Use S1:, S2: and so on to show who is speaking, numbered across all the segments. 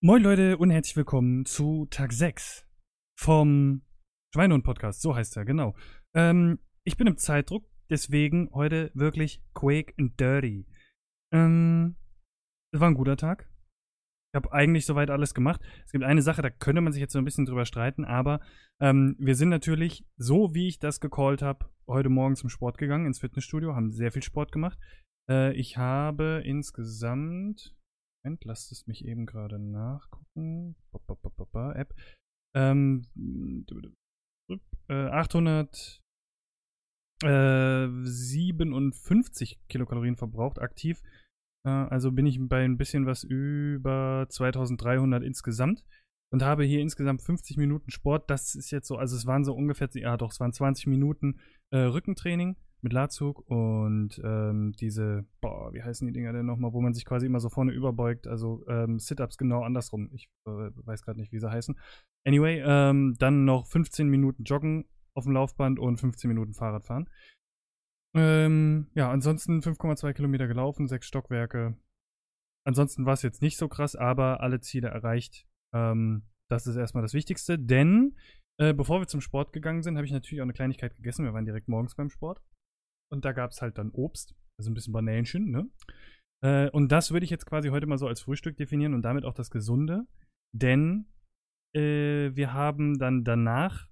S1: Moin Leute und herzlich willkommen zu Tag 6 vom Schweinehund-Podcast, so heißt er, genau. Ähm, ich bin im Zeitdruck, deswegen heute wirklich Quake and Dirty. Ähm, es war ein guter Tag. Ich habe eigentlich soweit alles gemacht. Es gibt eine Sache, da könnte man sich jetzt so ein bisschen drüber streiten, aber ähm, wir sind natürlich, so wie ich das gecallt habe, heute Morgen zum Sport gegangen, ins Fitnessstudio, haben sehr viel Sport gemacht. Äh, ich habe insgesamt Moment, lasst es mich eben gerade nachgucken. App. Ähm, äh, 857 Kilokalorien verbraucht, aktiv. Äh, also bin ich bei ein bisschen was über 2300 insgesamt und habe hier insgesamt 50 Minuten Sport. Das ist jetzt so, also es waren so ungefähr, ja doch, es waren 20 Minuten äh, Rückentraining mit Latzug und ähm, diese, boah, wie heißen die Dinger denn nochmal, wo man sich quasi immer so vorne überbeugt, also ähm, Sit-Ups genau andersrum. Ich äh, weiß gerade nicht, wie sie heißen. Anyway, ähm, dann noch 15 Minuten Joggen auf dem Laufband und 15 Minuten Fahrradfahren. Ähm, ja, ansonsten 5,2 Kilometer gelaufen, sechs Stockwerke. Ansonsten war es jetzt nicht so krass, aber alle Ziele erreicht. Ähm, das ist erstmal das Wichtigste, denn äh, bevor wir zum Sport gegangen sind, habe ich natürlich auch eine Kleinigkeit gegessen. Wir waren direkt morgens beim Sport. Und da gab es halt dann Obst, also ein bisschen Bananchen, ne? Äh, und das würde ich jetzt quasi heute mal so als Frühstück definieren und damit auch das Gesunde. Denn äh, wir haben dann danach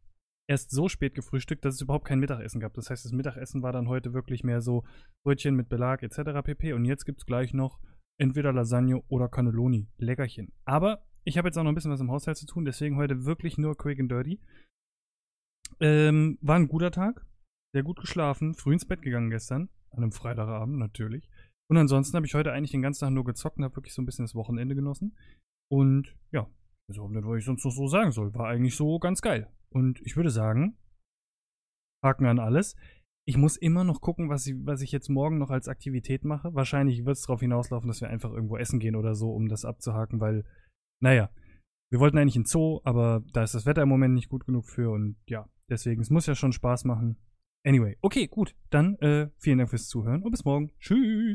S1: erst so spät gefrühstückt, dass es überhaupt kein Mittagessen gab. Das heißt, das Mittagessen war dann heute wirklich mehr so Brötchen mit Belag etc. pp. Und jetzt gibt es gleich noch entweder Lasagne oder Cannelloni. Leckerchen. Aber ich habe jetzt auch noch ein bisschen was im Haushalt zu tun, deswegen heute wirklich nur Quick and Dirty. Ähm, war ein guter Tag sehr gut geschlafen, früh ins Bett gegangen gestern, an einem Freitagabend natürlich. Und ansonsten habe ich heute eigentlich den ganzen Tag nur gezockt und habe wirklich so ein bisschen das Wochenende genossen. Und ja, weiß auch nicht, was ich sonst noch so sagen soll. War eigentlich so ganz geil. Und ich würde sagen, Haken an alles. Ich muss immer noch gucken, was ich, was ich jetzt morgen noch als Aktivität mache. Wahrscheinlich wird es darauf hinauslaufen, dass wir einfach irgendwo essen gehen oder so, um das abzuhaken, weil, naja, wir wollten eigentlich in Zoo, aber da ist das Wetter im Moment nicht gut genug für und ja, deswegen, es muss ja schon Spaß machen. Anyway, okay, gut. Dann äh, vielen Dank fürs Zuhören und bis morgen. Tschüss.